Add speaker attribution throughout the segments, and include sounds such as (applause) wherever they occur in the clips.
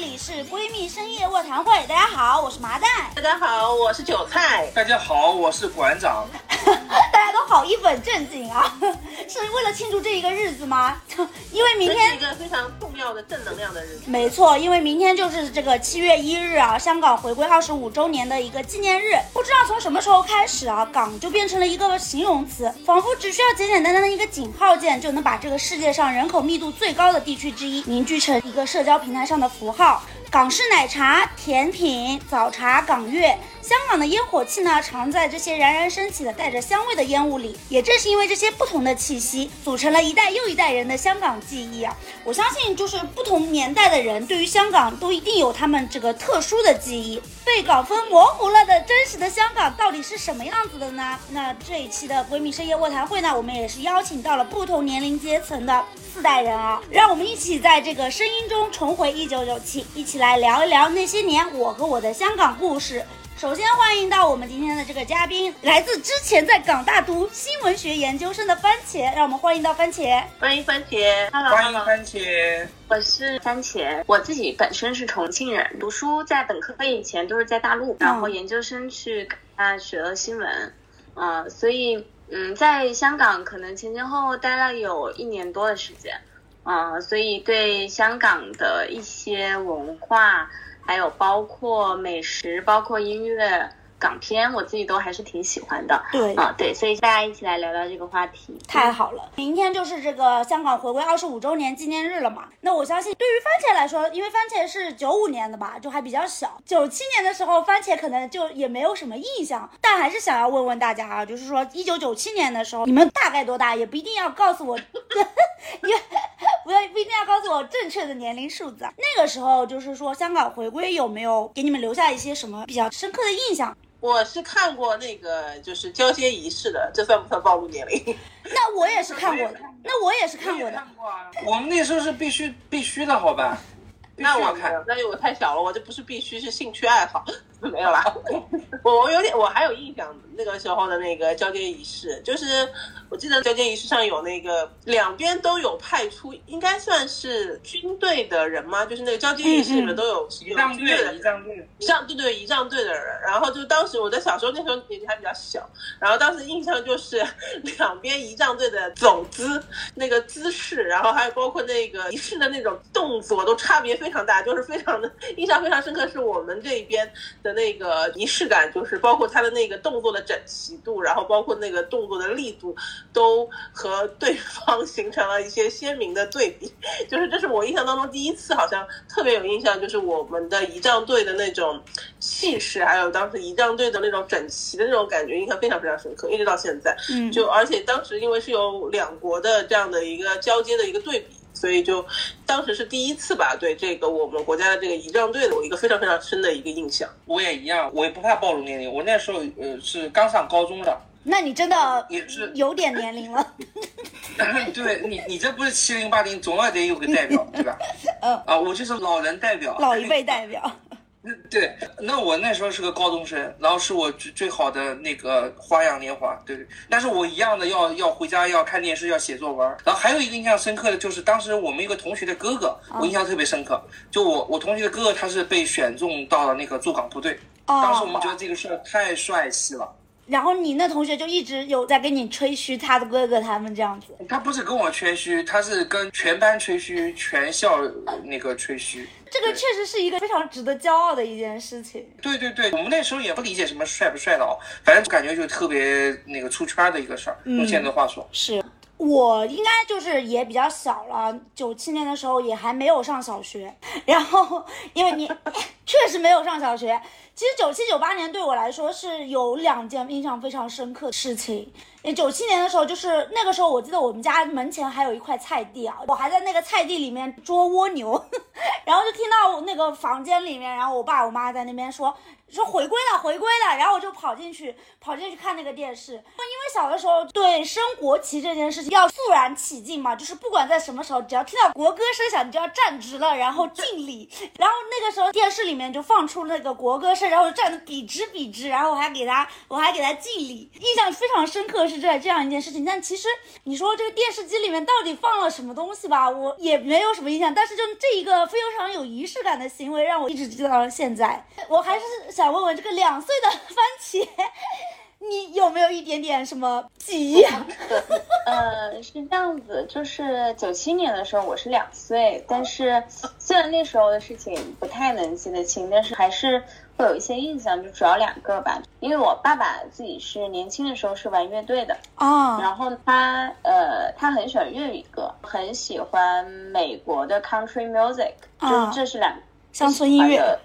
Speaker 1: 这里是闺蜜深夜卧谈会。大家好，我是麻蛋。(laughs)
Speaker 2: 大家好，我是韭菜。
Speaker 3: 大家好，我是馆长。(laughs)
Speaker 1: 大家都好一本正经啊，(laughs) 是为了庆祝这一个日子吗？因为明
Speaker 2: 天是
Speaker 1: 天
Speaker 2: 一个非常重要的正能量的日子。
Speaker 1: 没错，因为明天就是这个七月一日啊，香港回归二十五周年的一个纪念日。不知道从什么时候开始啊，港就变成了一个形容词，仿佛只需要简简单单的一个井号键，就能把这个世界上人口密度最高的地区之一凝聚成一个社交平台上的符号。港式奶茶、甜品、早茶、港乐，香港的烟火气呢，藏在这些冉冉升起的带着香味的烟雾里。也正是因为这些不同的气息，组成了一代又一代人的香港记忆啊！我相信，就是不同年代的人对于香港都一定有他们这个特殊的记忆。被港风模糊了的真实的香港到底是什么样子的呢？那这一期的闺蜜深夜卧谈会呢，我们也是邀请到了不同年龄阶层的四代人啊，让我们一起在这个声音中重回一九九七，一起来聊一聊那些年我和我的香港故事。首先欢迎到我们今天的这个嘉宾，来自之前在港大读新闻学研究生的番茄，让我们欢迎到番茄。
Speaker 2: 欢迎番茄，Hello
Speaker 3: 欢迎番茄。
Speaker 4: 我是番茄，我自己本身是重庆人，读书在本科以前都是在大陆，然后研究生去港大学了新闻，嗯、所以嗯，在香港可能前前后后待了有一年多的时间，嗯、所以对香港的一些文化，还有包括美食，包括音乐。港片我自己都还是挺喜欢的，
Speaker 1: 对
Speaker 4: 啊、对，所以大家一起来聊聊这个话题。
Speaker 1: 太好了，明天就是这个香港回归二十五周年纪念日了嘛。那我相信对于番茄来说，因为番茄是九五年的吧，就还比较小。九七年的时候，番茄可能就也没有什么印象，但还是想要问问大家啊，就是说一九九七年的时候，你们大概多大？也不一定要告诉我，(laughs) 也不要不一定要告诉我正确的年龄数字啊。那个时候就是说香港回归有没有给你们留下一些什么比较深刻的印象？
Speaker 2: 我是看过那个就是交接仪式的，这算不算暴露年龄？(laughs)
Speaker 1: 那我也是看过的，那我也是看过的。
Speaker 3: 过啊。我们那时候是必须必须的，好吧？(laughs)
Speaker 2: 那我
Speaker 3: 看。
Speaker 2: 那我太小了，我这不是必须是兴趣爱好，(laughs) 没有啦。我我有点，我还有印象那个时候的那个交接仪式，就是我记得交接仪式上有那个两边都有派出，应该算是军队的人吗？就是那个交接仪式里面都有
Speaker 3: 仪仗队，
Speaker 2: 的
Speaker 3: 仪仗队。
Speaker 2: 仪仗对对仪仗队的人，然后就当时我在小时候那时候年纪还比较小，然后当时印象就是两边仪仗队的走姿那个姿势，然后还有包括那个仪式的那种动作都差别非常大，就是非常的印象非常深刻。是我们这边的那个仪式感，就是包括他的那个动作的整齐度，然后包括那个动作的力度，都和对方 (laughs) 形成了一些鲜明的对比。就是这是我印象当中第一次，好像特别有印象，就是我们的仪仗队的那种气势，还有当时仪仗队的那种整齐的那种感觉，印象非常非常深刻，一直到现在。
Speaker 1: 嗯，
Speaker 2: 就而且当时因为是有两国的这样的一个交接的一个对比。所以就当时是第一次吧，对这个我们国家的这个仪仗队的我一个非常非常深的一个印象。
Speaker 3: 我也一样，我也不怕暴露年龄。我那时候呃是刚上高中的，
Speaker 1: 那你真的
Speaker 3: 也是
Speaker 1: 有点年龄了。(laughs)
Speaker 3: 对你你这不是七零八零，总要得有个代表，对吧？(laughs)
Speaker 1: 嗯
Speaker 3: 啊，我就是老人代表，
Speaker 1: 老一辈代表。
Speaker 3: 对，那我那时候是个高中生，然后是我最最好的那个花样年华，对。但是我一样的要要回家要看电视要写作文，然后还有一个印象深刻的就是当时我们一个同学的哥哥，我印象特别深刻，就我我同学的哥哥他是被选中到了那个驻港部队，当时我们觉得这个事儿太帅气了。
Speaker 1: 然后你那同学就一直有在跟你吹嘘他的哥哥他们这样子。
Speaker 3: 他不是跟我吹嘘，他是跟全班吹嘘，全校那个吹嘘。
Speaker 1: 这个确实是一个非常值得骄傲的一件事情。
Speaker 3: 对对对，我们那时候也不理解什么帅不帅的哦，反正感觉就特别那个出圈的一个事儿。用现在的话说，
Speaker 1: 是我应该就是也比较小了，九七年的时候也还没有上小学，(laughs) 然后因为你 (laughs) 确实没有上小学。其实九七九八年对我来说是有两件印象非常深刻的事情。九七年的时候，就是那个时候，我记得我们家门前还有一块菜地啊，我还在那个菜地里面捉蜗牛，(laughs) 然后就听到那个房间里面，然后我爸我妈在那边说说回归了回归了，然后我就跑进去跑进去看那个电视，因为小的时候对升国旗这件事情要肃然起敬嘛，就是不管在什么时候，只要听到国歌声响，你就要站直了，然后敬礼，然后那个时候电视里面就放出那个国歌声，然后我站得笔直笔直，然后我还给他我还给他敬礼，印象非常深刻是这这样一件事情。但其实你说这个电视机里面到底放了什么东西吧，我也没有什么印象，但是就这一个非常有仪式感的行为，让我一直记到了现在。我还是想问问这个两岁的番茄。你有没有一点点什么记忆？(laughs)
Speaker 4: 呃，是这样子，就是九七年的时候我是两岁，但是虽然那时候的事情不太能记得清，但是还是会有一些印象，就主要两个吧。因为我爸爸自己是年轻的时候是玩乐队的
Speaker 1: 啊，
Speaker 4: 然后他呃他很喜欢粤语歌，很喜欢美国的 country music，就是这是两
Speaker 1: 乡村音乐，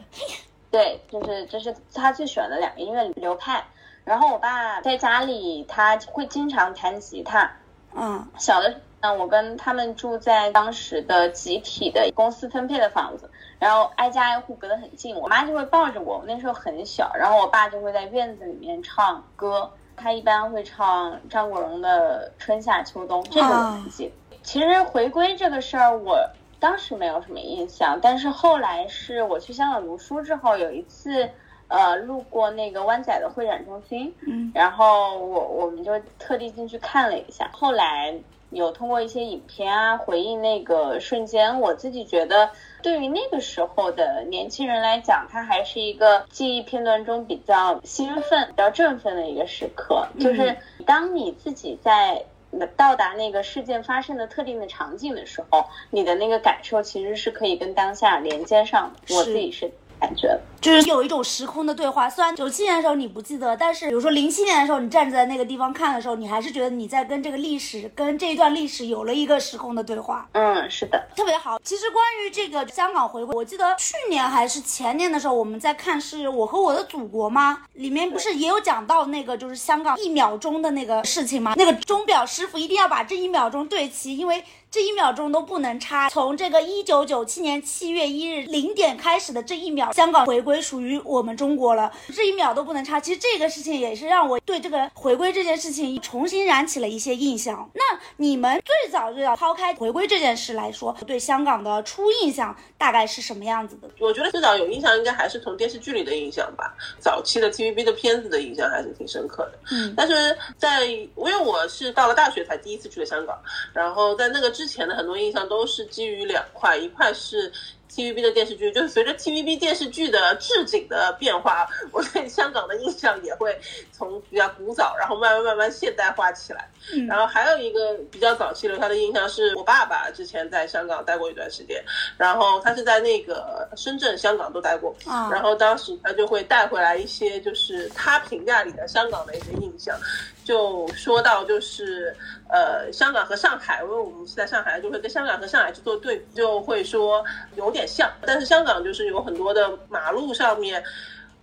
Speaker 4: 对，就是这是他最喜欢的两个音乐流派。然后我爸在家里，他会经常弹吉他。
Speaker 1: 嗯，
Speaker 4: 小的时候，我跟他们住在当时的集体的公司分配的房子，然后挨家挨户隔得很近。我妈就会抱着我，那时候很小，然后我爸就会在院子里面唱歌。他一般会唱张国荣的《春夏秋冬》，这个我很记。其实回归这个事儿，我当时没有什么印象，但是后来是我去香港读书之后，有一次。呃，路过那个湾仔的会展中心，
Speaker 1: 嗯，
Speaker 4: 然后我我们就特地进去看了一下。后来有通过一些影片啊回忆那个瞬间，我自己觉得，对于那个时候的年轻人来讲，它还是一个记忆片段中比较兴奋、比较振奋的一个时刻。就是当你自己在到达那个事件发生的特定的场景的时候，你的那个感受其实是可以跟当下连接上的。我自己是。感觉
Speaker 1: 就是有一种时空的对话，虽然九七年的时候你不记得，但是比如说零七年的时候，你站在那个地方看的时候，你还是觉得你在跟这个历史、跟这一段历史有了一个时空的对话。
Speaker 4: 嗯，是的，
Speaker 1: 特别好。其实关于这个香港回归，我记得去年还是前年的时候，我们在看是我和我的祖国吗？里面不是也有讲到那个就是香港一秒钟的那个事情吗？那个钟表师傅一定要把这一秒钟对齐，因为。这一秒钟都不能差。从这个一九九七年七月一日零点开始的这一秒，香港回归属于我们中国了。这一秒都不能差。其实这个事情也是让我对这个回归这件事情重新燃起了一些印象。那你们最早最早抛开回归这件事来说，对香港的初印象大概是什么样子的？
Speaker 2: 我觉得最早有印象应该还是从电视剧里的印象吧。早期的 TVB 的片子的印象还是挺深刻的。
Speaker 1: 嗯，
Speaker 2: 但是在因为我是到了大学才第一次去了香港，然后在那个之。之前的很多印象都是基于两块，一块是。TVB 的电视剧，就是随着 TVB 电视剧的置景的变化，(laughs) 我对香港的印象也会从比较古早，然后慢慢慢慢现代化起来。然后还有一个比较早期留下的印象是我爸爸之前在香港待过一段时间，然后他是在那个深圳、香港都待过，然后当时他就会带回来一些就是他评价里的香港的一些印象，就说到就是呃香港和上海，因为我们是在上海，就会跟香港和上海去做对比，就会说有点。像，但是香港就是有很多的马路上面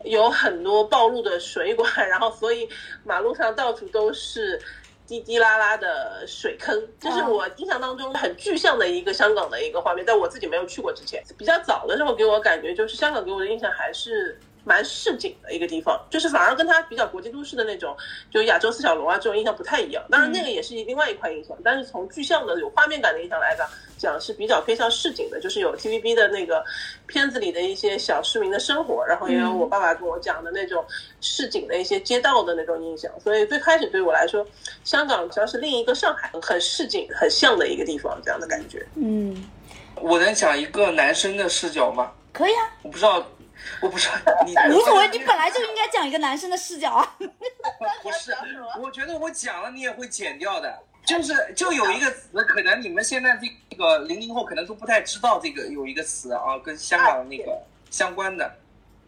Speaker 2: 有很多暴露的水管，然后所以马路上到处都是滴滴啦啦的水坑，这是我印象当中很具象的一个香港的一个画面。在我自己没有去过之前，比较早的时候给我感觉就是香港给我的印象还是。蛮市井的一个地方，就是反而跟它比较国际都市的那种，就亚洲四小龙啊这种印象不太一样。当然那个也是另外一块印象，但是从具象的有画面感的印象来讲，讲是比较偏向市井的，就是有 TVB 的那个片子里的一些小市民的生活，然后也有我爸爸跟我讲的那种市井的一些街道的那种印象。所以最开始对我来说，香港主要是另一个上海，很市井、很像的一个地方，这样的感觉。
Speaker 1: 嗯，
Speaker 3: 我能讲一个男生的视角吗？
Speaker 1: 可以啊，
Speaker 3: 我不知道。我不是 (laughs) 你
Speaker 1: 无所谓，你本来就应该讲一个男生的视角啊。(laughs)
Speaker 3: 不是，我觉得我讲了你也会剪掉的。就是就有一个词，可能你们现在这个零零后可能都不太知道这个有一个词啊，跟香港那个相关的。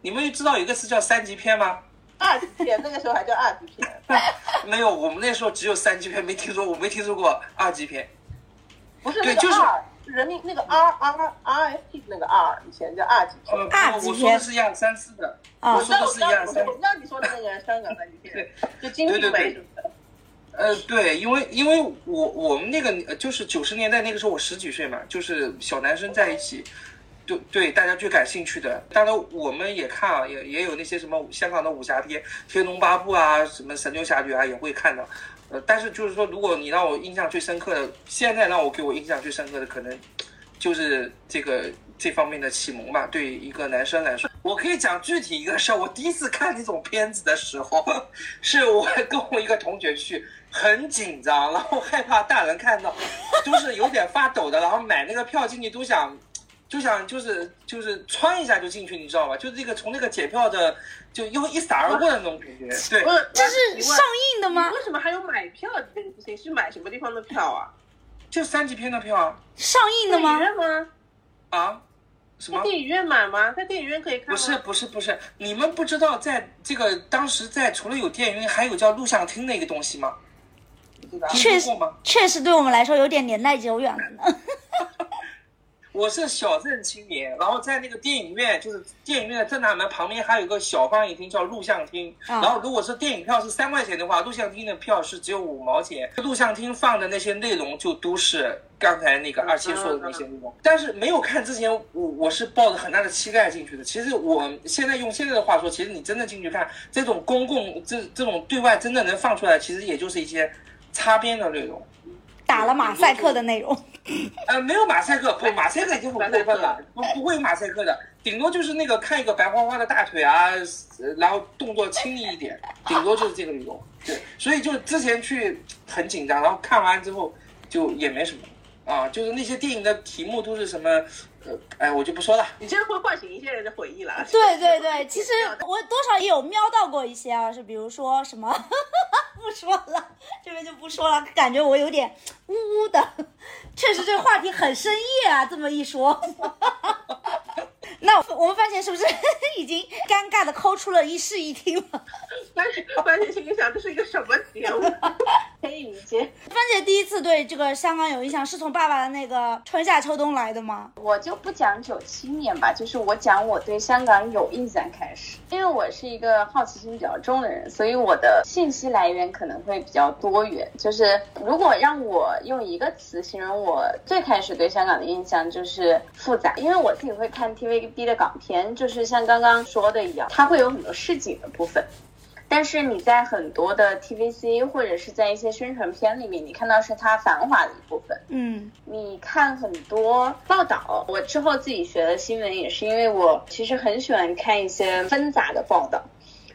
Speaker 3: 你们知道有一个词叫三级片吗？
Speaker 2: 二级片，那个时候还叫二级片。(laughs)
Speaker 3: 没有，我们那时候只有三级片，没听说，我没听说过二级片。
Speaker 2: 不是，对，就是人民那个 R R R F P 那个 R，以前叫二级片。
Speaker 1: 二级片。
Speaker 3: 我说的是一二三四的。
Speaker 1: 啊，
Speaker 3: 我说的是一二三。
Speaker 2: 我知道你说的那个香港三级片。对，就金瓶梅什么的。
Speaker 3: 呃，对，因为因为我我们那个就是九十年代那个时候我十几岁嘛，就是小男生在一起，对对，大家最感兴趣的。当然我们也看啊，也也有那些什么香港的武侠片，《天龙八部》啊，什么《神雕侠侣》啊，也会看的。但是就是说，如果你让我印象最深刻的，现在让我给我印象最深刻的，可能就是这个这方面的启蒙吧。对一个男生来说，我可以讲具体一个事儿。我第一次看这种片子的时候，是我跟我一个同学去，很紧张，然后害怕大人看到，都是有点发抖的，然后买那个票进去都想就想就是就是穿一下就进去，你知道吧？就是这个从那个检票的就又一闪而过的那种感觉。对，
Speaker 2: 不是，
Speaker 1: 这是上映的吗？
Speaker 2: 为什么还有买票这个事情？是买什么地方的票啊？
Speaker 3: 就三级片的票啊
Speaker 1: 上映的吗
Speaker 2: 电影？院吗？
Speaker 3: 啊？什么
Speaker 2: 在？电影院买吗？在电影院可以看吗？
Speaker 3: 不是不是不是，你们不知道在这个当时在除了有电影院，还有叫录像厅的一个东西吗？
Speaker 1: 确实？确实对我们来说有点年代久远了呢。
Speaker 3: 我是小镇青年，然后在那个电影院，就是电影院的正大门旁边还有一个小放映厅叫录像厅。
Speaker 1: 啊
Speaker 3: 然后如果是电影票是三块钱的话，录像厅的票是只有五毛钱。录像厅放的那些内容就都是刚才那个二七说的那些内容。但是没有看之前，我我是抱着很大的期待进去的。其实我现在用现在的话说，其实你真的进去看这种公共这这种对外真的能放出来，其实也就是一些擦边的内容。
Speaker 1: 打了马赛克的内容，(laughs)
Speaker 3: 呃，没有马赛克，不，马赛克已经很过分了，不不会有马赛克的，顶多就是那个看一个白花花的大腿啊，然后动作轻易一点，顶多就是这个内容。对，所以就之前去很紧张，然后看完之后就也没什么啊，就是那些电影的题目都是什么，呃，哎，我就不说了。
Speaker 2: 你真的会唤醒一些人的回忆了。
Speaker 1: 对对对，(laughs) 其实我多少也有瞄到过一些啊，是比如说什么，(laughs) 不说了，这边就不说了，感觉我有点呜呜的。(laughs) 确实这个话题很深夜啊，这么一说。那我们番茄是不是 (laughs) 已经尴尬的抠出了一室一厅了？
Speaker 2: 番茄番茄心里想，这是一个什么节目？
Speaker 4: 可以理解。
Speaker 1: 番茄第一次对这个香港有印象，是从爸爸的那个春夏秋冬来的吗？
Speaker 4: 我就不讲九七年吧，就是我讲我对香港有印象开始。因为我是一个好奇心比较重的人，所以我的信息来源可能会比较多元。就是如果让我用一个词形容我最开始对香港的印象，就是复杂。因为我自己会看 TVB 的港片，就是像刚刚说的一样，它会有很多市井的部分。但是你在很多的 TVC 或者是在一些宣传片里面，你看到是它繁华的一部分。
Speaker 1: 嗯
Speaker 4: 你看很多报道，我之后自己学的新闻也是因为我其实很喜欢看一些纷杂的报道，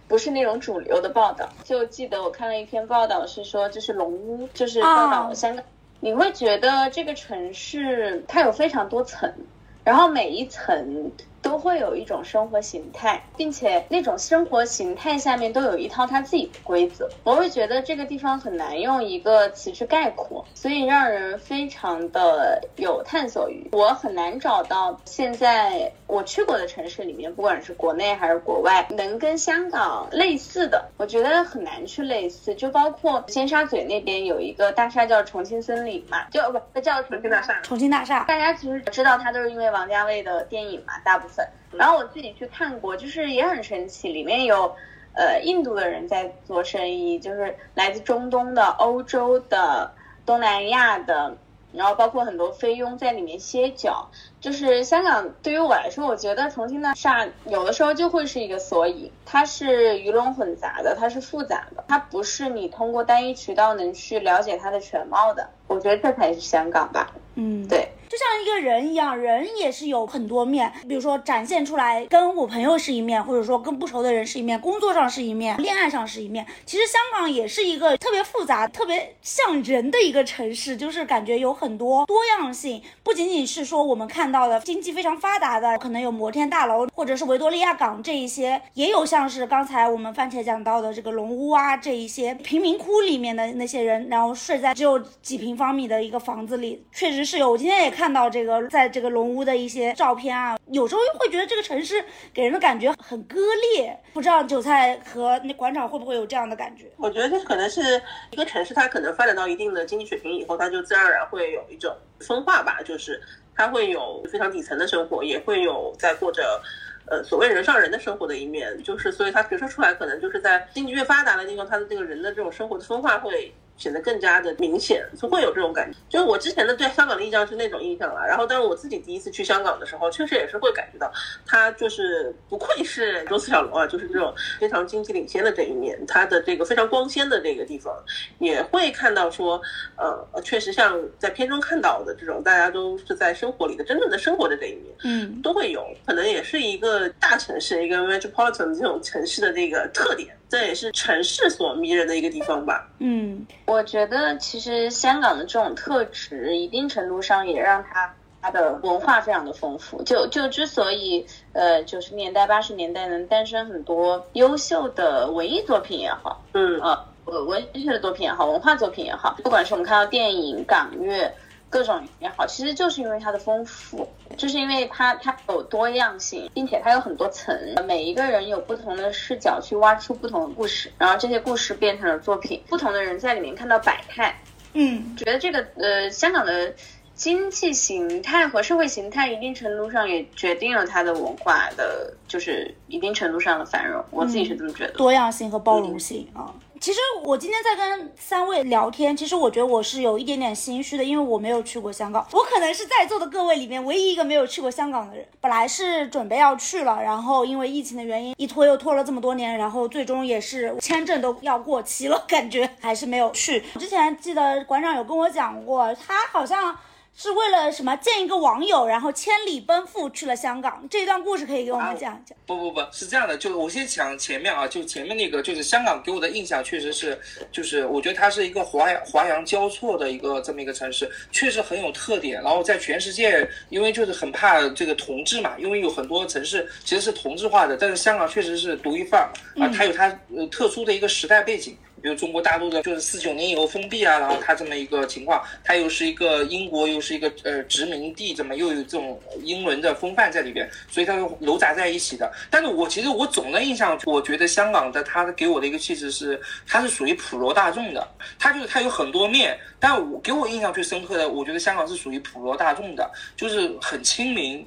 Speaker 4: 不是那种主流的报道。就记得我看了一篇报道是说，就是龙屋，就是报道香港，你会觉得这个城市它有非常多层，然后每一层。都会有一种生活形态，并且那种生活形态下面都有一套它自己的规则。我会觉得这个地方很难用一个词去概括，所以让人非常的有探索欲。我很难找到现在我去过的城市里面，不管是国内还是国外，能跟香港类似的，我觉得很难去类似。就包括尖沙咀那边有一个大厦叫重庆森林嘛，就不叫重庆大厦。
Speaker 1: 重庆大厦，
Speaker 4: 大家其实知道它都是因为王家卫的电影嘛，大部分。然后我自己去看过，就是也很神奇，里面有呃印度的人在做生意，就是来自中东的、欧洲的、东南亚的，然后包括很多菲佣在里面歇脚。就是香港对于我来说，我觉得重庆大厦有的时候就会是一个缩影，它是鱼龙混杂的，它是复杂的，它不是你通过单一渠道能去了解它的全貌的。我觉得这才是香港吧。
Speaker 1: 嗯，
Speaker 4: 对。
Speaker 1: 就像一个人一样，人也是有很多面，比如说展现出来，跟我朋友是一面，或者说跟不熟的人是一面，工作上是一面，恋爱上是一面。其实香港也是一个特别复杂、特别像人的一个城市，就是感觉有很多多样性，不仅仅是说我们看到的经济非常发达的，可能有摩天大楼，或者是维多利亚港这一些，也有像是刚才我们番茄讲到的这个龙屋啊，这一些贫民窟里面的那些人，然后睡在只有几平方米的一个房子里，确实是有。我今天也看到这个，在这个龙屋的一些照片啊，有时候又会觉得这个城市给人的感觉很割裂。不知道韭菜和那馆长会不会有这样的感觉？
Speaker 2: 我觉得这可能是一个城市，它可能发展到一定的经济水平以后，它就自然而然会有一种分化吧，就是他会有非常底层的生活，也会有在过着。呃，所谓人上人的生活的一面，就是所以他折射出来，可能就是在经济越发达的地方，他的这个人的这种生活的分化会显得更加的明显，就会有这种感觉。就是我之前的对香港的印象是那种印象了，然后但是我自己第一次去香港的时候，确实也是会感觉到，它就是不愧是周四小龙啊，就是这种非常经济领先的这一面，它的这个非常光鲜的这个地方，也会看到说，呃，确实像在片中看到的这种，大家都是在生活里的真正的生活的这一面，
Speaker 1: 嗯，
Speaker 2: 都会有，可能也是一个大城市一个 metropolitan 这种城市的这个特点，这也是城市所迷人的一个地方吧。
Speaker 1: 嗯，
Speaker 4: 我觉得其实香港的这种特质，一定程度上也让它它的文化非常的丰富。就就之所以呃九十年代八十年代能诞生很多优秀的文艺作品也好，
Speaker 2: 嗯
Speaker 4: 呃文文学的作品也好，文化作品也好，不管是我们看到电影、港乐。各种也好，其实就是因为它的丰富，就是因为它它有多样性，并且它有很多层，每一个人有不同的视角去挖出不同的故事，然后这些故事变成了作品，不同的人在里面看到百态。
Speaker 1: 嗯，
Speaker 4: 觉得这个呃香港的经济形态和社会形态，一定程度上也决定了它的文化的，就是一定程度上的繁荣。我自己是这么觉得。
Speaker 1: 多样性和包容性啊。其实我今天在跟三位聊天，其实我觉得我是有一点点心虚的，因为我没有去过香港，我可能是在座的各位里面唯一一个没有去过香港的人。本来是准备要去了，然后因为疫情的原因，一拖又拖了这么多年，然后最终也是签证都要过期了，感觉还是没有去。之前记得馆长有跟我讲过，他好像。是为了什么见一个网友，然后千里奔赴去了香港。这段故事可以给我们讲一讲。
Speaker 3: 不不不是这样的，就我先讲前面啊，就前面那个，就是香港给我的印象确实是，就是我觉得它是一个华华洋交错的一个这么一个城市，确实很有特点。然后在全世界，因为就是很怕这个同质嘛，因为有很多城市其实是同质化的，但是香港确实是独一份儿啊，它有它呃特殊的一个时代背景。比如中国大陆的，就是四九年以后封闭啊，然后它这么一个情况，它又是一个英国，又是一个呃殖民地，怎么又有这种英伦的风范在里边，所以它又糅杂在一起的。但是我其实我总的印象，我觉得香港的它给我的一个气质是，它是属于普罗大众的，它就是它有很多面，但我给我印象最深刻的，我觉得香港是属于普罗大众的，就是很亲民，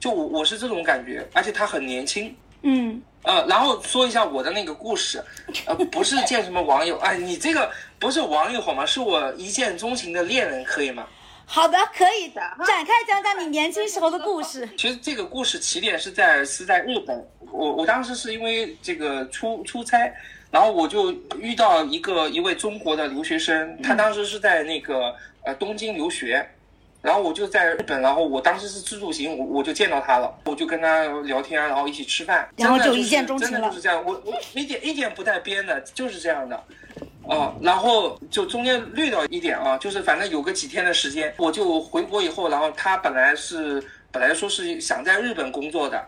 Speaker 3: 就我我是这种感觉，而且它很年轻，
Speaker 1: 嗯。
Speaker 3: 呃，然后说一下我的那个故事，呃，不是见什么网友，哎，你这个不是网友好吗？是我一见钟情的恋人，可以吗？
Speaker 1: 好的，可以的，展开讲讲你年轻时候的故事。
Speaker 3: 其实这个故事起点是在是在日本，我我当时是因为这个出出差，然后我就遇到一个一位中国的留学生，他当时是在那个呃东京留学。然后我就在日本，然后我当时是自助行，我我就见到他了，我就跟他聊天，然后一起吃饭，
Speaker 1: 然后
Speaker 3: 就
Speaker 1: 一见钟情
Speaker 3: 了，真的就是这样，我我一点一点不带编的，就是这样的，哦，然后就中间略掉一点啊，就是反正有个几天的时间，我就回国以后，然后他本来是本来说是想在日本工作的。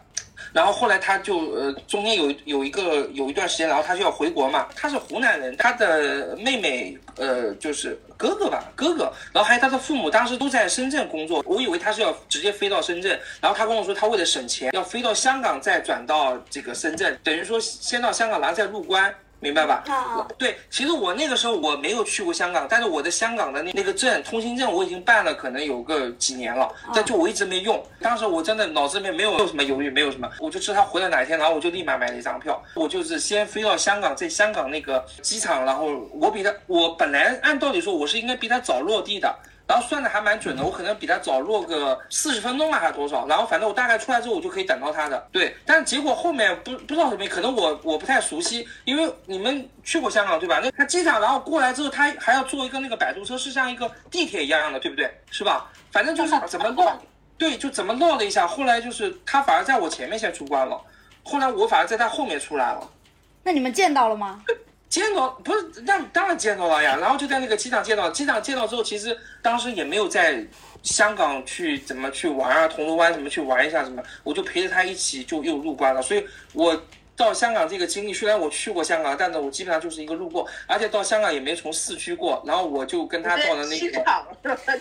Speaker 3: 然后后来他就呃中间有有一个有一段时间，然后他就要回国嘛。他是湖南人，他的妹妹呃就是哥哥吧，哥哥，然后还有他的父母当时都在深圳工作。我以为他是要直接飞到深圳，然后他跟我说他为了省钱要飞到香港再转到这个深圳，等于说先到香港然后再入关。明白吧？
Speaker 1: 啊，
Speaker 3: 对，其实我那个时候我没有去过香港，但是我的香港的那那个证，通行证我已经办了，可能有个几年了，但就我一直没用。当时我真的脑子里面没有没有什么犹豫，没有什么，我就知道他回来哪一天，然后我就立马买了一张票，我就是先飞到香港，在香港那个机场，然后我比他，我本来按道理说我是应该比他早落地的。然后算的还蛮准的，我可能比他早落个四十分钟吧，还是多少？然后反正我大概出来之后，我就可以等到他的。对，但是结果后面不不知道什么，可能我我不太熟悉，因为你们去过香港对吧？那他机场然后过来之后，他还要坐一个那个摆渡车，是像一个地铁一样的，对不对？是吧？反正就是怎么落，对，就怎么落了一下。后来就是他反而在我前面先出关了，后来我反而在他后面出来了。
Speaker 1: 那你们见到了吗？(laughs)
Speaker 3: 见到不是，那当然见到了呀。然后就在那个机场见到，机场见到之后，其实当时也没有在香港去怎么去玩啊，铜锣湾什么去玩一下什么，我就陪着他一起就又入关了。所以我到香港这个经历，虽然我去过香港，但是我基本上就是一个路过，而且到香港也没从市区过。然后我就跟他到了那个
Speaker 2: 机场，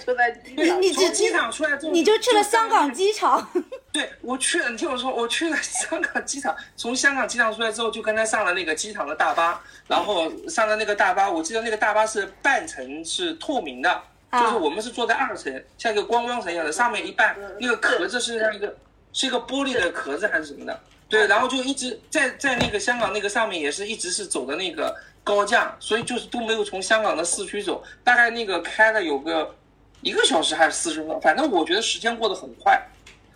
Speaker 2: 就在机场。
Speaker 1: 你
Speaker 3: 从机场出来之后，
Speaker 1: 你就去了香港机场。(laughs)
Speaker 3: 对，我去了，你听我说，我去了香港机场，从香港机场出来之后，就跟他上了那个机场的大巴，然后上了那个大巴，我记得那个大巴是半层是透明的，就是我们是坐在二层，像一个观光层一样的，上面一半那个壳子是像一个是一个玻璃的壳子还是什么的，对，然后就一直在在那个香港那个上面也是一直是走的那个高架，所以就是都没有从香港的市区走，大概那个开了有个一个小时还是四十分钟，反正我觉得时间过得很快。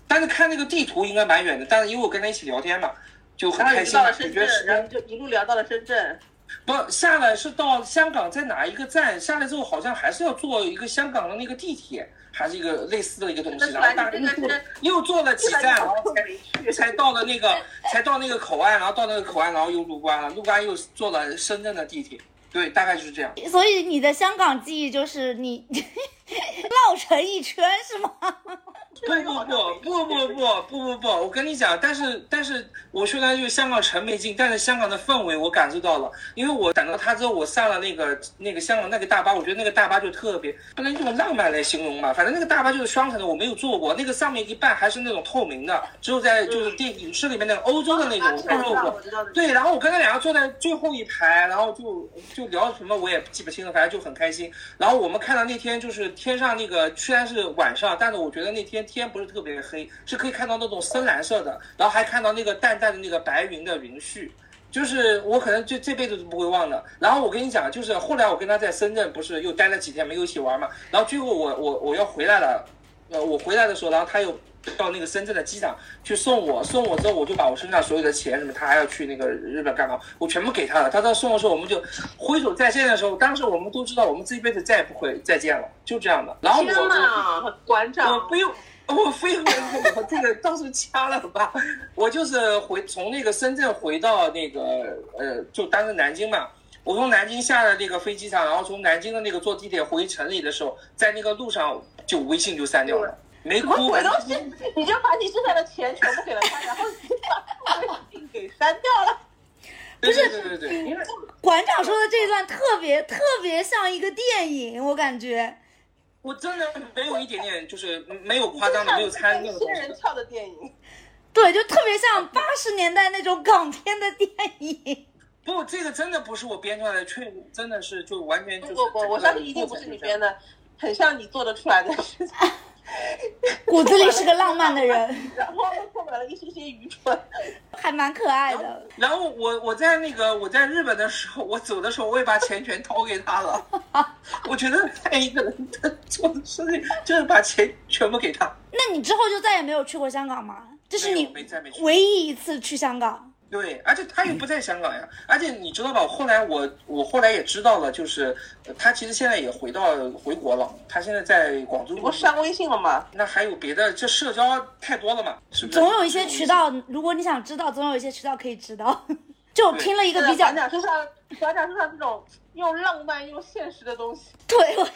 Speaker 3: 但是看那个地图应该蛮远的，但是因为我跟他一起聊天嘛，就很开心。
Speaker 2: 到了深圳，然后就一路聊到了深圳。
Speaker 3: 不下来是到香港，在哪一个站下来之后，好像还是要坐一个香港的那个地铁，还是一个类似的一个东西。然后大概又坐又坐了几站，然后才才到了那个才到那个口岸，然后到那个口岸，然后又入关了，入关又坐了深圳的地铁。对，大概就是这样。
Speaker 1: 所以你的香港记忆就是你 (laughs) 绕成一圈是吗？(laughs)
Speaker 3: 不不不不不不不不不，我跟你讲，但是但是我虽然就是香港城没进，但是香港的氛围我感受到了，因为我等到他之后，我上了那个那个香港那个大巴，我觉得那个大巴就特别不能用浪漫来形容吧，反正那个大巴就是双层的，我没有坐过，那个上面一半还是那种透明的，只有在就是电影视里面那个欧洲的那种我才坐过。对，然后我跟他两个坐在最后一排，然后就就聊什么我也记不清了，反正就很开心。然后我们看到那天就是天上那个虽然是晚上，但是我觉得那天天不是特别黑，是可以看到那种深蓝色的，然后还看到那个淡淡的那个白云的云絮，就是我可能就这辈子都不会忘的。然后我跟你讲，就是后来我跟他在深圳不是又待了几天没有一起玩嘛，然后最后我我我要回来了，呃，我回来的时候，然后他又。到那个深圳的机场去送我，送我之后我就把我身上所有的钱什么，他还要去那个日本干嘛，我全部给他了。他到送的时候，我们就挥手再见的时候，当时我们都知道我们这一辈子再也不会再见了，就这样的。然后我
Speaker 2: 馆长，
Speaker 3: 我不用，我非回来我这个到时候掐了吧。我就是回从那个深圳回到那个呃，就当时南京嘛。我从南京下了那个飞机场，然后从南京的那个坐地铁回城里的时候，在那个路上就微信就删掉了。没哭，
Speaker 2: 鬼东西！你就把你剩下的钱全部给了他，然后你把微信给删掉了。
Speaker 3: 不是，对对对，因为
Speaker 1: 馆长说的这一段特别特别像一个电影，我感觉。
Speaker 3: 我真的没有一点点，就是没有夸张的，没有参与。
Speaker 2: 仙人跳的电影。
Speaker 1: 对，就特别像八十年代那种港片的电影。
Speaker 3: 不，这个真的不是我编出来的，确真的是就完全就是。
Speaker 2: 不不，我相信一定不是你编的，很像你做得出来的事情。(laughs) (laughs)
Speaker 1: 骨子里是个浪漫的人，(laughs)
Speaker 2: 然后充满了一些些愚蠢，(laughs)
Speaker 1: 还蛮可爱的。
Speaker 3: 然后我我在那个我在日本的时候，我走的时候我也把钱全掏给他了。我觉得爱一个人做的事情就是把钱全部给他。
Speaker 1: 那你之后就再也没有去过香港吗？这是你唯一一次去香港。
Speaker 3: 对，而且他又不在香港呀，而且你知道吧？后来我我后来也知道了，就是他其实现在也回到回国了，他现在在广州。
Speaker 2: 不删微信了吗？
Speaker 3: 那还有别的？这社交太多了嘛，是不
Speaker 1: 是？总有一些渠道，如果你想知道，总有一些渠道可以知道。就听了一个比较。
Speaker 2: 讲讲身上，讲讲身上这种。又浪漫又现实的东西，(laughs) 对
Speaker 1: 我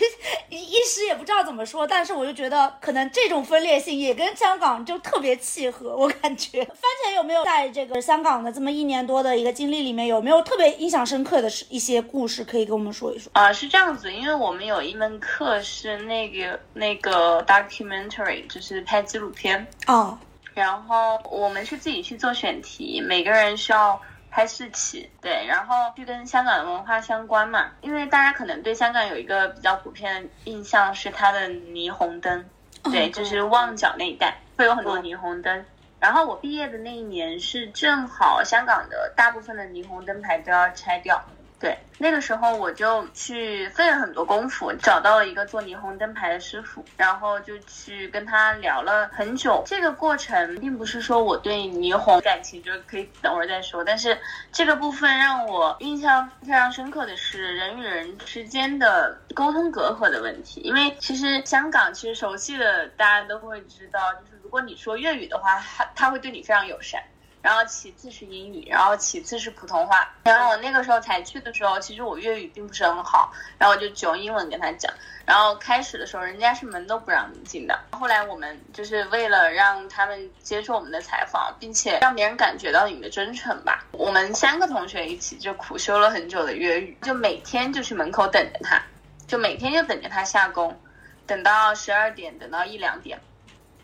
Speaker 1: 一时也不知道怎么说，但是我就觉得可能这种分裂性也跟香港就特别契合，我感觉。番茄有没有在这个香港的这么一年多的一个经历里面，有没有特别印象深刻的一些故事可以跟我们说一说？
Speaker 4: 啊，是这样子，因为我们有一门课是那个那个 documentary，就是拍纪录片
Speaker 1: 哦，
Speaker 4: 然后我们是自己去做选题，每个人需要。拍四期，对，然后去跟香港的文化相关嘛，因为大家可能对香港有一个比较普遍的印象是它的霓虹灯，对，就是旺角那一带会有很多霓虹灯。然后我毕业的那一年是正好香港的大部分的霓虹灯牌都要拆掉。对，那个时候我就去费了很多功夫，找到了一个做霓虹灯牌的师傅，然后就去跟他聊了很久。这个过程并不是说我对霓虹感情就可以等会儿再说，但是这个部分让我印象非常深刻的是人与人之间的沟通隔阂的问题。因为其实香港其实熟悉的大家都会知道，就是如果你说粤语的话，他他会对你非常友善。然后其次是英语，然后其次是普通话。然后我那个时候才去的时候，其实我粤语并不是很好，然后我就只用英文跟他讲。然后开始的时候，人家是门都不让进的。后来我们就是为了让他们接受我们的采访，并且让别人感觉到你们的真诚吧，我们三个同学一起就苦修了很久的粤语，就每天就去门口等着他，就每天就等着他下工，等到十二点，等到一两点。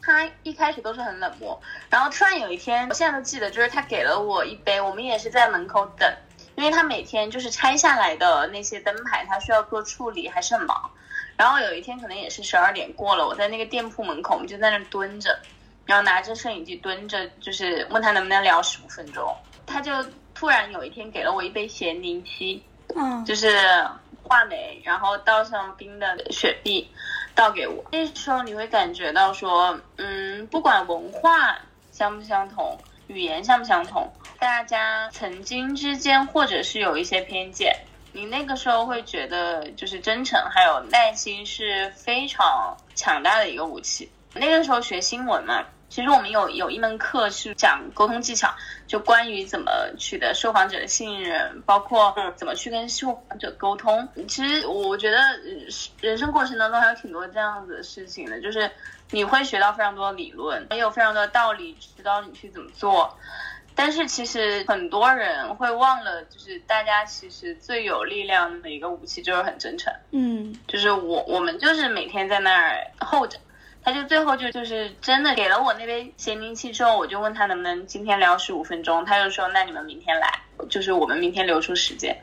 Speaker 4: 他一开始都是很冷漠，然后突然有一天，我现在都记得，就是他给了我一杯，我们也是在门口等，因为他每天就是拆下来的那些灯牌，他需要做处理，还是很忙。然后有一天可能也是十二点过了，我在那个店铺门口，我们就在那蹲着，然后拿着摄影机蹲着，就是问他能不能聊十五分钟。他就突然有一天给了我一杯咸柠七，嗯，就是话梅，然后倒上冰的雪碧。倒给我，那时候你会感觉到说，嗯，不管文化相不相同，语言相不相同，大家曾经之间或者是有一些偏见，你那个时候会觉得就是真诚还有耐心是非常强大的一个武器。那个时候学新闻嘛，其实我们有有一门课是讲沟通技巧，就关于怎么取得受访者的信任，包括怎么去跟受访者沟通。其实我觉得人生过程当中还有挺多这样子的事情的，就是你会学到非常多的理论，也有非常多的道理指导你去怎么做。但是其实很多人会忘了，就是大家其实最有力量的一个武器就是很真诚。
Speaker 1: 嗯，
Speaker 4: 就是我我们就是每天在那儿候着，他就最后就就是真的给了我那杯咸柠气之后，我就问他能不能今天聊十五分钟，他就说那你们明天来，就是我们明天留出时间。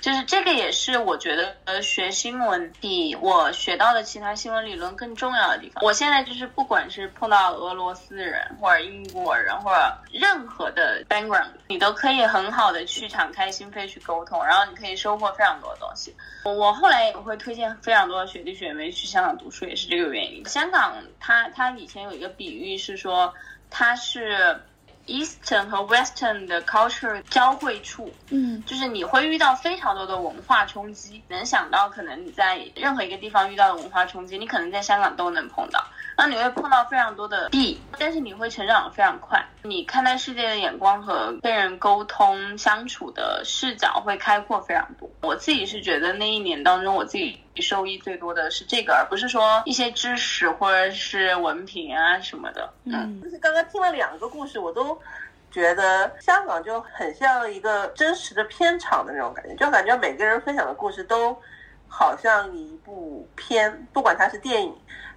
Speaker 4: 就是这个也是我觉得呃学新闻比我学到的其他新闻理论更重要的地方。我现在就是不管是碰到俄罗斯人或者英国人或者任何的 background，你都可以很好的去敞开心扉去沟通，然后你可以收获非常多的东西。我我后来也会推荐非常多的学弟学妹去香港读书，也是这个原因。香港它它以前有一个比喻是说它是。Eastern 和 Western 的 culture 交汇处，
Speaker 1: 嗯，
Speaker 4: 就是你会遇到非常多的文化冲击，能想到可能你在任何一个地方遇到的文化冲击，你可能在香港都能碰到。然后你会碰到非常多的弊，但是你会成长的非常快。你看待世界的眼光和跟人沟通相处的视角会开阔非常多。我自己是觉得那一年当中，我自己受益最多的是这个，而不是说一些知识或者是文凭啊什么的。
Speaker 1: 嗯，
Speaker 2: 就是刚刚听了两个故事，我都觉得香港就很像一个真实的片场的那种感觉，就感觉每个人分享的故事都好像一部片，不管它是电影。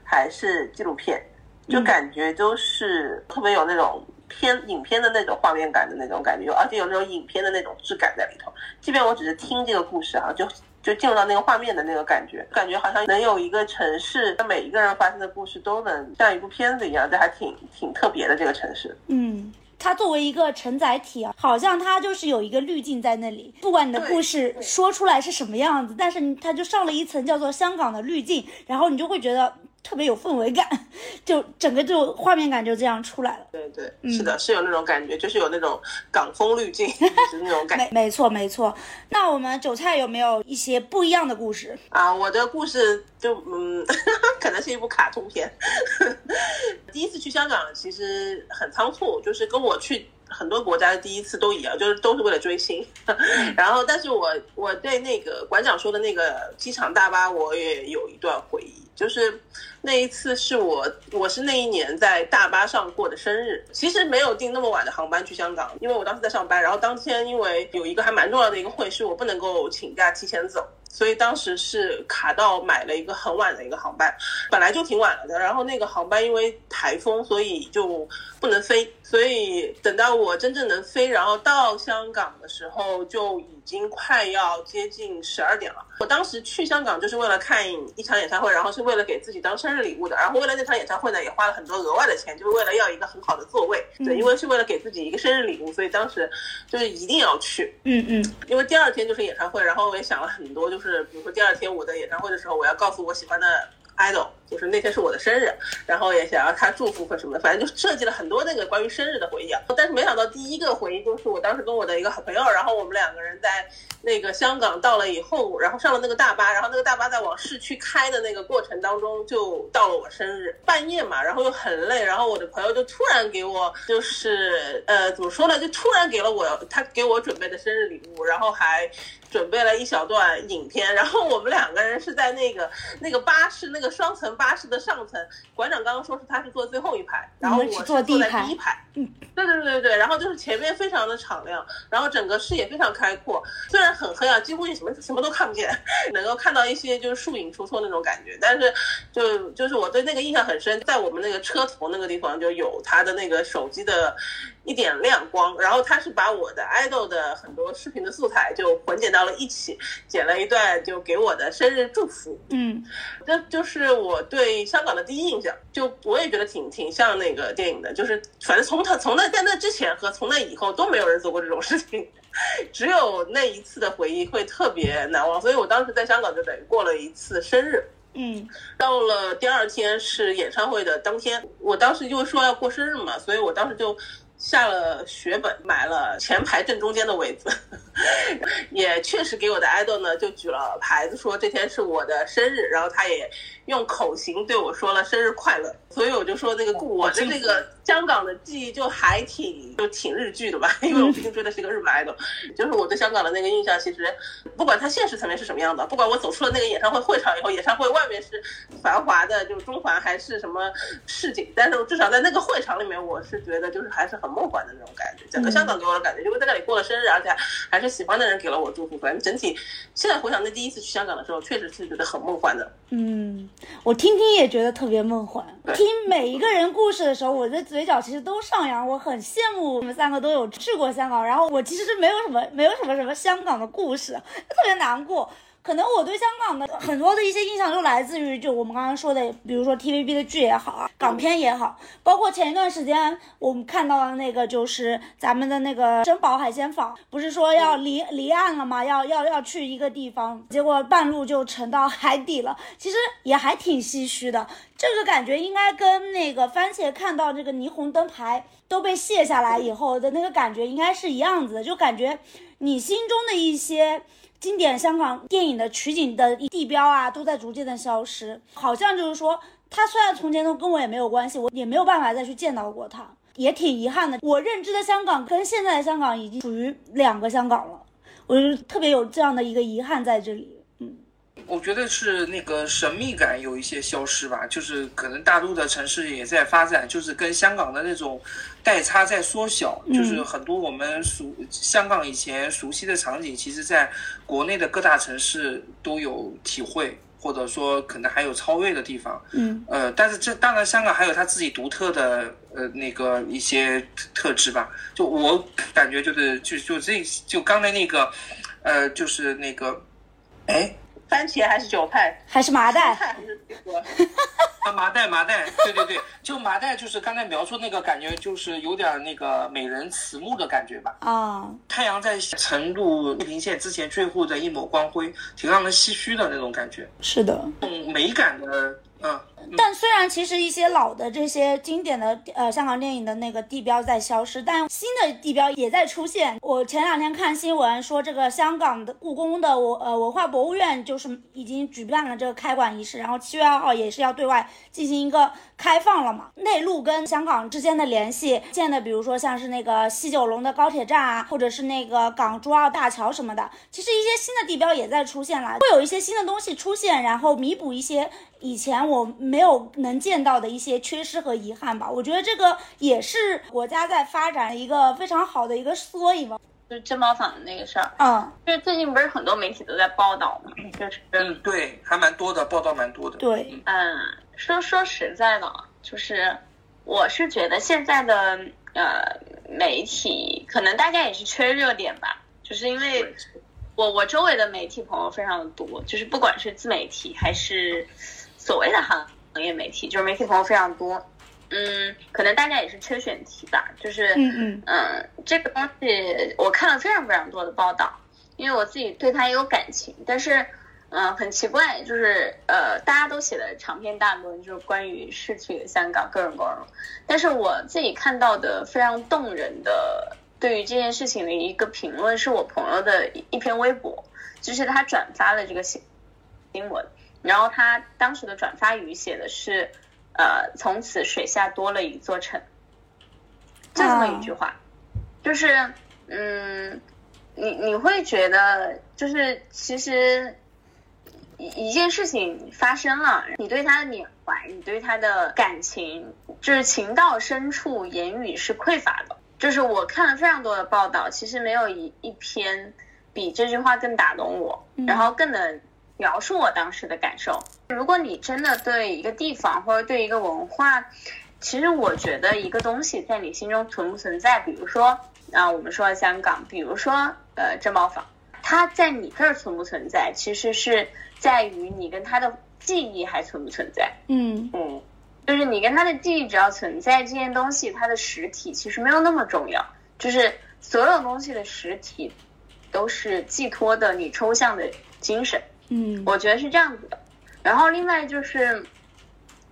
Speaker 2: 还是纪录片，就感觉都是特别有那种片影片的那种画面感的那种感觉，而且有那种影片的那种质感在里头。即便我只是听这个故事啊，就就进入到那个画面的那个感觉，感觉好像能有一个城市，每一个人发生的故事都能像一部片子一样，这还挺挺特别的这个城市。
Speaker 1: 嗯，它作为一个承载体啊，好像它就是有一个滤镜在那里，不管你的故事说出来是什么样子，但是它就上了一层叫做香港的滤镜，然后你就会觉得。特别有氛围感，(laughs) 就整个就画面感就这样出来了。
Speaker 2: 对对，是的，是有那种感觉，就是有那种港风滤镜，(laughs) 是那种感觉。
Speaker 1: 没错没错。那我们韭菜有没有一些不一样的故事
Speaker 2: 啊？我的故事就嗯，(laughs) 可能是一部卡通片。第一次去香港其实很仓促，就是跟我去很多国家的第一次都一样，就是都是为了追星。(laughs) 然后，但是我我对那个馆长说的那个机场大巴，我也有一段回忆。就是那一次是我，我是那一年在大巴上过的生日。其实没有订那么晚的航班去香港，因为我当时在上班。然后当天因为有一个还蛮重要的一个会，是我不能够请假提前走。所以当时是卡到买了一个很晚的一个航班，本来就挺晚了的。然后那个航班因为台风，所以就不能飞。所以等到我真正能飞，然后到香港的时候，就已经快要接近十二点了。我当时去香港就是为了看一场演唱会，然后是为了给自己当生日礼物的。然后为了那场演唱会呢，也花了很多额外的钱，就是为了要一个很好的座位。对，因为是为了给自己一个生日礼物，所以当时就是一定要去。
Speaker 1: 嗯嗯。
Speaker 2: 因为第二天就是演唱会，然后我也想了很多，就就是比如说第二天我的演唱会的时候，我要告诉我喜欢的 idol。就是那天是我的生日，然后也想要他祝福或什么的，反正就设计了很多那个关于生日的回忆啊。但是没想到第一个回忆就是我当时跟我的一个好朋友，然后我们两个人在那个香港到了以后，然后上了那个大巴，然后那个大巴在往市区开的那个过程当中就到了我生日半夜嘛，然后又很累，然后我的朋友就突然给我就是呃怎么说呢，就突然给了我他给我准备的生日礼物，然后还准备了一小段影片，(laughs) 然后我们两个人是在那个那个巴士那个双层。巴士的上层，馆长刚刚说是他是坐最后一排，然后我是坐在第一排。嗯，对对对对对，然后就是前面非常的敞亮，然后整个视野非常开阔，虽然很黑啊，几乎什么什么都看不见，(laughs) 能够看到一些就是树影绰绰那种感觉，但是就就是我对那个印象很深，在我们那个车头那个地方就有他的那个手机的。一点亮光，然后他是把我的爱豆的很多视频的素材就混剪到了一起，剪了一段就给我的生日祝福。
Speaker 1: 嗯，
Speaker 2: 这就是我对香港的第一印象，就我也觉得挺挺像那个电影的，就是反正从他从那在那之前和从那以后都没有人做过这种事情，(laughs) 只有那一次的回忆会特别难忘。所以我当时在香港就等于过了一次生日。
Speaker 1: 嗯，
Speaker 2: 到了第二天是演唱会的当天，我当时就说要过生日嘛，所以我当时就。下了血本，买了前排正中间的位子，(laughs) 也确实给我的爱豆呢就举了牌子，说这天是我的生日，然后他也用口型对我说了生日快乐，所以我就说那个我的这个香港的记忆就还挺就挺日剧的吧，因为我毕竟追的是一个日本爱豆，就是我对香港的那个印象，其实不管它现实层面是什么样的，不管我走出了那个演唱会会场以后，演唱会外面是繁华的，就是中环还是什么市井，但是至少在那个会场里面，我是觉得就是还是很梦幻的那种感觉，整个香港给我的感觉，因为在那里过了生日，而且还是喜欢的人给了我祝福，反正整体现在回想那第一次去香港的时候，确实是觉得很梦幻的。
Speaker 1: 嗯，我听听也觉得特别梦幻。听每一个人故事的时候，我的嘴角其实都上扬。我很羡慕我们三个都有去过香港，然后我其实是没有什么没有什么什么香港的故事，特别难过。可能我对香港的很多的一些印象就来自于就我们刚刚说的，比如说 TVB 的剧也好啊，港片也好，包括前一段时间我们看到的那个就是咱们的那个珍宝海鲜坊，不是说要离离岸了吗？要要要去一个地方，结果半路就沉到海底了，其实也还挺唏嘘的。这个感觉应该跟那个番茄看到这个霓虹灯牌都被卸下来以后的那个感觉应该是一样子的，就感觉你心中的一些。经典香港电影的取景的地标啊，都在逐渐的消失，好像就是说，它虽然从前都跟我也没有关系，我也没有办法再去见到过它，也挺遗憾的。我认知的香港跟现在的香港已经属于两个香港了，我就特别有这样的一个遗憾在这里。
Speaker 3: 我觉得是那个神秘感有一些消失吧，就是可能大陆的城市也在发展，就是跟香港的那种代差在缩小，就是很多我们熟香港以前熟悉的场景，其实在国内的各大城市都有体会，或者说可能还有超越的地方。
Speaker 1: 嗯，
Speaker 3: 呃，但是这当然香港还有它自己独特的呃那个一些特质吧。就我感觉就是就就这就刚才那个呃就是那个哎。
Speaker 2: 番茄还是韭菜，
Speaker 1: 还是麻袋，(laughs)
Speaker 3: 啊麻袋麻袋，对对对，就麻袋就是刚才描述那个感觉，就是有点那个美人慈目的感觉吧。
Speaker 1: 啊，
Speaker 3: 太阳在沉入地平线之前最后的一抹光辉，挺让人唏嘘的那种感觉。
Speaker 1: 是的，
Speaker 3: 嗯，美感的。嗯，
Speaker 1: 但虽然其实一些老的这些经典的呃香港电影的那个地标在消失，但新的地标也在出现。我前两天看新闻说，这个香港的故宫的我呃文化博物院就是已经举办了这个开馆仪式，然后七月二号也是要对外进行一个开放了嘛。内陆跟香港之间的联系建的，比如说像是那个西九龙的高铁站啊，或者是那个港珠澳大桥什么的，其实一些新的地标也在出现了，会有一些新的东西出现，然后弥补一些。以前我没有能见到的一些缺失和遗憾吧，我觉得这个也是国家在发展一个非常好的一个缩影吧。
Speaker 4: 就是珍宝坊的那个事儿，
Speaker 1: 嗯，
Speaker 4: 就是最近不是很多媒体都在报道吗？就是，
Speaker 3: 嗯，对，还蛮多的，报道蛮多的。
Speaker 1: 对，
Speaker 4: 嗯，说说实在的，就是我是觉得现在的呃媒体可能大家也是缺热点吧，就是因为。我我周围的媒体朋友非常的多，就是不管是自媒体还是所谓的行行业媒体，就是媒体朋友非常多。嗯，可能大家也是缺选题吧，就是
Speaker 1: 嗯嗯
Speaker 4: 嗯，这个东西我看了非常非常多的报道，因为我自己对他也有感情，但是嗯很奇怪，就是呃大家都写的长篇大论，就是关于逝去的香港各种各种，但是我自己看到的非常动人的。对于这件事情的一个评论是我朋友的一篇微博，就是他转发了这个新新闻，然后他当时的转发语写的是，呃，从此水下多了一座城，就这么一句话，就是，嗯，你你会觉得，就是其实一一件事情发生了，你对他的缅怀，你对他的感情，就是情到深处，言语是匮乏的。就是我看了非常多的报道，其实没有一一篇比这句话更打动我，然后更能描述我当时的感受。如果你真的对一个地方或者对一个文化，其实我觉得一个东西在你心中存不存在，比如说啊，我们说香港，比如说呃珍宝坊，它在你这儿存不存在，其实是在于你跟它的记忆还存不存在。
Speaker 1: 嗯
Speaker 2: 嗯。
Speaker 4: 就是你跟它的记忆只要存在，这件东西它的实体其实没有那么重要。就是所有东西的实体，都是寄托的你抽象的精神。
Speaker 1: 嗯，
Speaker 4: 我觉得是这样子的。然后另外就是，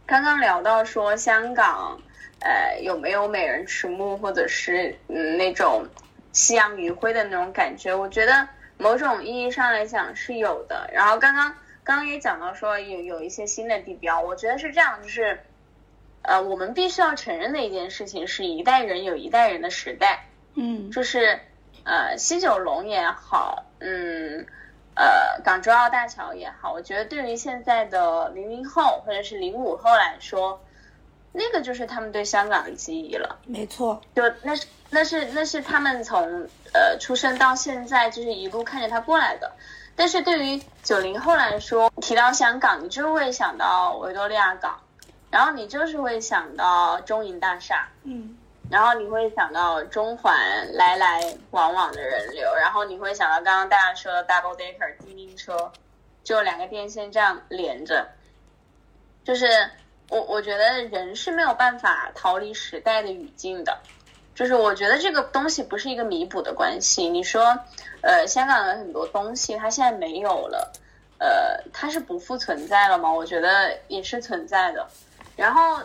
Speaker 4: 刚刚聊到说香港，呃，有没有美人迟暮，或者是嗯那种夕阳余晖的那种感觉。我觉得某种意义上来讲是有的。然后刚刚刚刚也讲到说有有一些新的地标，我觉得是这样，就是呃，我们必须要承认的一件事情是一代人有一代人的时代，
Speaker 1: 嗯，
Speaker 4: 就是呃西九龙也好，嗯。呃，港珠澳大桥也好，我觉得对于现在的零零后或者是零五后来说，那个就是他们对香港的记忆了。
Speaker 1: 没错，
Speaker 4: 就那是那是那是他们从呃出生到现在就是一路看着他过来的。但是对于九零后来说，提到香港，你就会想到维多利亚港，然后你就是会想到中银大厦。
Speaker 1: 嗯。
Speaker 4: 然后你会想到中环来来往往的人流，然后你会想到刚刚大家说的 double decker 精英车，就两个电线这样连着，就是我我觉得人是没有办法逃离时代的语境的，就是我觉得这个东西不是一个弥补的关系。你说，呃，香港的很多东西它现在没有了，呃，它是不复存在了吗？我觉得也是存在的，然后。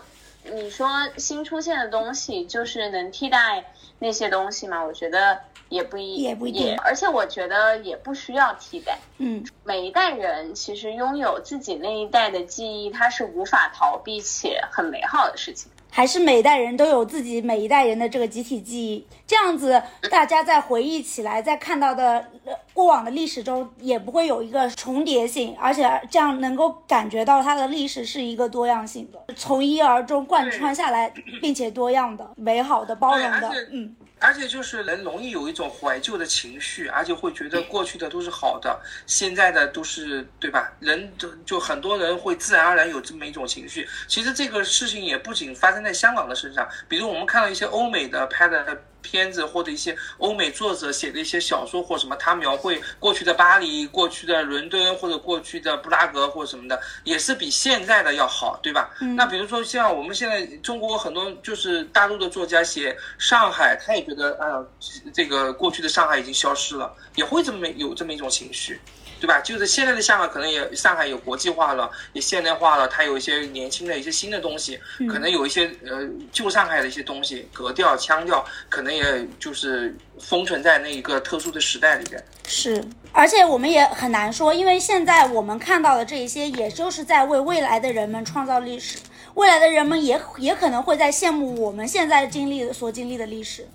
Speaker 4: 你说新出现的东西就是能替代那些东西吗？我觉得也不一
Speaker 1: 也不一定，
Speaker 4: 而且我觉得也不需要替代。
Speaker 1: 嗯，
Speaker 4: 每一代人其实拥有自己那一代的记忆，它是无法逃避且很美好的事情。
Speaker 1: 还是每一代人都有自己每一代人的这个集体记忆，这样子大家在回忆起来，在看到的过往的历史中，也不会有一个重叠性，而且这样能够感觉到它的历史是一个多样性的，从一而终贯穿下来，并且多样的、美好的、包容的，嗯。
Speaker 3: 而且就是人容易有一种怀旧的情绪，而且会觉得过去的都是好的，现在的都是对吧？人就就很多人会自然而然有这么一种情绪。其实这个事情也不仅发生在香港的身上，比如我们看到一些欧美的拍的。片子或者一些欧美作者写的一些小说或什么，他描绘过去的巴黎、过去的伦敦或者过去的布拉格或什么的，也是比现在的要好，对吧？那比如说像我们现在中国很多就是大陆的作家写上海，他也觉得啊，这个过去的上海已经消失了，也会这么有这么一种情绪。对吧？就是现在的香港可能也上海有国际化了，也现代化了，它有一些年轻的一些新的东西，可能有一些呃旧上海的一些东西，格调腔调，可能也就是封存在那一个特殊的时代里边。
Speaker 1: 是，而且我们也很难说，因为现在我们看到的这一些，也就是在为未来的人们创造历史，未来的人们也也可能会在羡慕我们现在经历所经历的历史。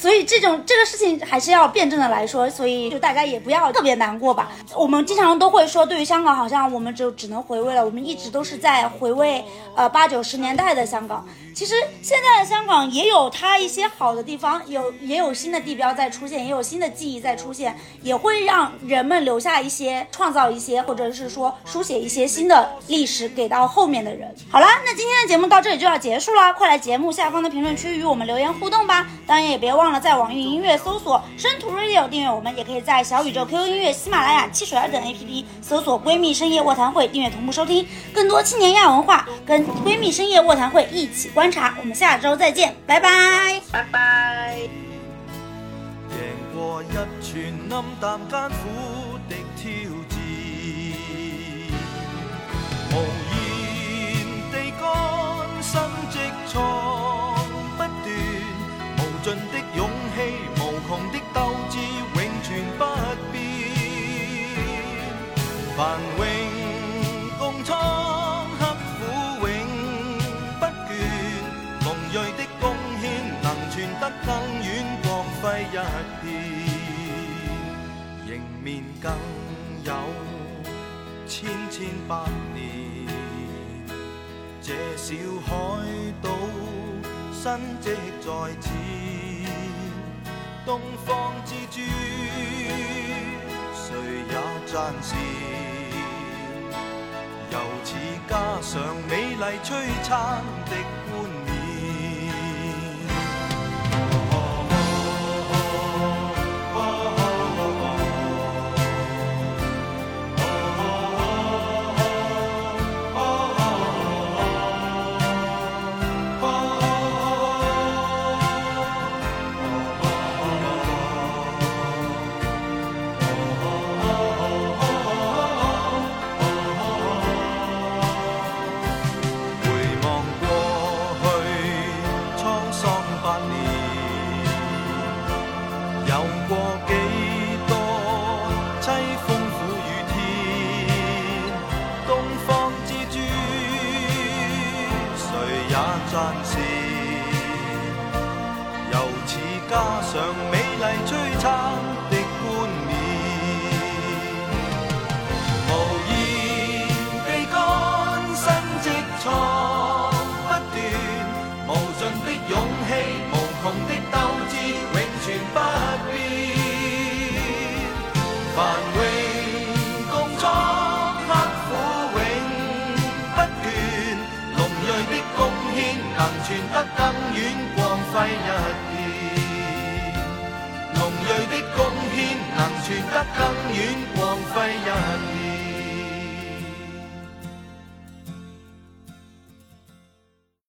Speaker 1: 所以这种这个事情还是要辩证的来说，所以就大家也不要特别难过吧。我们经常都会说，对于香港，好像我们就只能回味了。我们一直都是在回味，呃，八九十年代的香港。其实现在的香港也有它一些好的地方，有也有新的地标在出现，也有新的记忆在出现，也会让人们留下一些、创造一些，或者是说书写一些新的历史给到后面的人。好啦，那今天的节目到这里就要结束了，快来节目下方的评论区与我们留言互动吧！当然也别忘忘了在网易音乐搜索“生图 radio” 订阅我们，也可以在小宇宙、QQ 音乐、喜马拉雅、汽水二等 APP 搜索“闺蜜深夜卧谈会”订阅同步收听更多青年亚文化，跟闺蜜深夜卧谈会一起观察。我们下周再见，拜拜，
Speaker 4: 拜拜。
Speaker 5: 赢过一串暗淡艰苦的挑战，无言地干心积藏繁荣共创，刻苦永不倦，梦锐的貢献能传得更远，光辉一片，迎面更有千千百年。这小海岛新迹在此，东方之珠，谁也赞善。由此加上美丽璀璨的。